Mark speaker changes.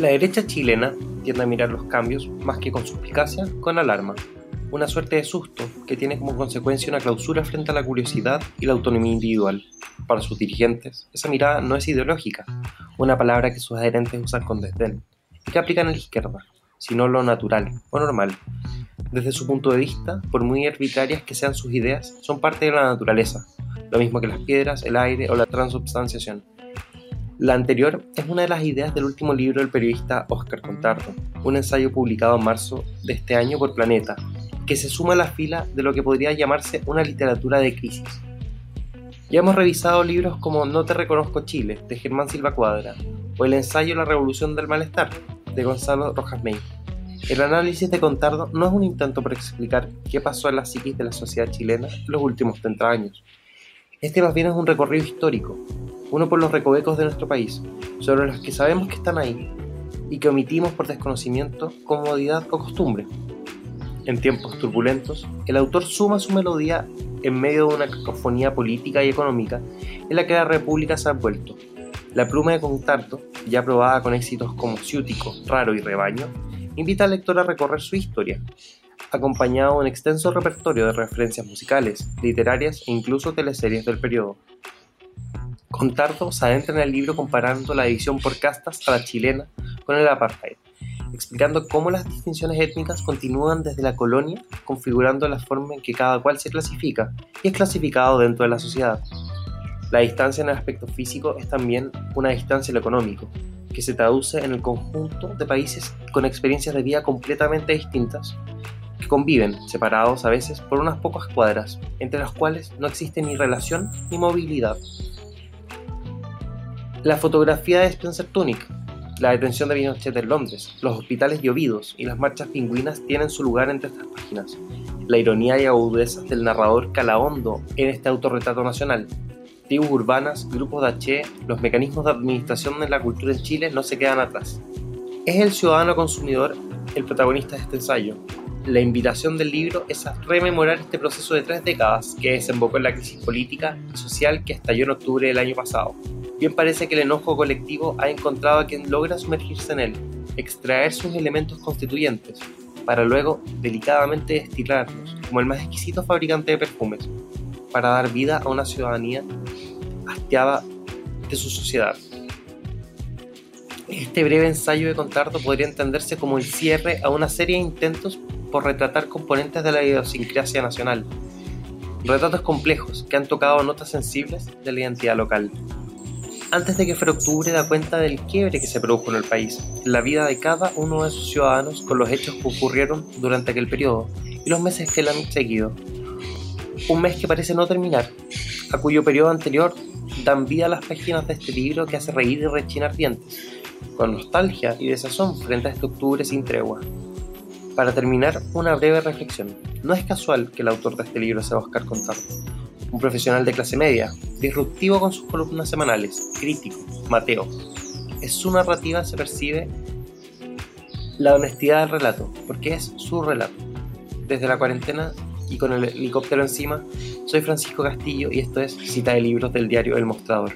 Speaker 1: La derecha chilena tiende a mirar los cambios, más que con suspicacia, con alarma. Una suerte de susto que tiene como consecuencia una clausura frente a la curiosidad y la autonomía individual. Para sus dirigentes, esa mirada no es ideológica, una palabra que sus adherentes usan con desdén y que aplican a la izquierda, sino lo natural o normal. Desde su punto de vista, por muy arbitrarias que sean sus ideas, son parte de la naturaleza, lo mismo que las piedras, el aire o la transubstanciación. La anterior es una de las ideas del último libro del periodista Oscar Contardo, un ensayo publicado en marzo de este año por Planeta, que se suma a la fila de lo que podría llamarse una literatura de crisis. Ya hemos revisado libros como No te reconozco Chile, de Germán Silva Cuadra, o el ensayo La revolución del malestar, de Gonzalo Rojas May. El análisis de Contardo no es un intento por explicar qué pasó en la psiquis de la sociedad chilena en los últimos 30 años. Este más bien es un recorrido histórico, uno por los recovecos de nuestro país, sobre los que sabemos que están ahí y que omitimos por desconocimiento, comodidad o costumbre. En tiempos turbulentos, el autor suma su melodía en medio de una cacofonía política y económica en la que la República se ha vuelto. La pluma de Contarto, ya probada con éxitos como Ciútico, Raro y Rebaño, invita al lector a recorrer su historia, acompañado de un extenso repertorio de referencias musicales, literarias e incluso teleseries del periodo. Contardo se adentra en el libro comparando la división por castas a la chilena con el apartheid, explicando cómo las distinciones étnicas continúan desde la colonia, configurando la forma en que cada cual se clasifica y es clasificado dentro de la sociedad. La distancia en el aspecto físico es también una distancia en lo económico, que se traduce en el conjunto de países con experiencias de vida completamente distintas, que conviven, separados a veces por unas pocas cuadras, entre las cuales no existe ni relación ni movilidad. La fotografía de Spencer Tunick, la detención de Pinochet en Londres, los hospitales llovidos y las marchas pingüinas tienen su lugar entre estas páginas. La ironía y agudeza del narrador cala hondo en este autorretrato nacional. Tribus urbanas, grupos de los mecanismos de administración de la cultura en Chile no se quedan atrás. Es el ciudadano consumidor el protagonista de este ensayo. La invitación del libro es a rememorar este proceso de tres décadas que desembocó en la crisis política y social que estalló en octubre del año pasado. Bien parece que el enojo colectivo ha encontrado a quien logra sumergirse en él, extraer sus elementos constituyentes, para luego delicadamente destilarlos como el más exquisito fabricante de perfumes, para dar vida a una ciudadanía hastiada de su sociedad. Este breve ensayo de Contardo podría entenderse como el cierre a una serie de intentos por retratar componentes de la idiosincrasia nacional, retratos complejos que han tocado notas sensibles de la identidad local antes de que fuera octubre da cuenta del quiebre que se produjo en el país, en la vida de cada uno de sus ciudadanos con los hechos que ocurrieron durante aquel periodo y los meses que le han seguido. Un mes que parece no terminar, a cuyo periodo anterior dan vida las páginas de este libro que hace reír y rechinar dientes, con nostalgia y desazón frente a este octubre sin tregua. Para terminar, una breve reflexión. No es casual que el autor de este libro sea Oscar Contardo un profesional de clase media, disruptivo con sus columnas semanales, crítico, Mateo. En su narrativa se percibe la honestidad del relato, porque es su relato. Desde la cuarentena y con el helicóptero encima, soy Francisco Castillo y esto es Cita de Libros del diario El Mostrador.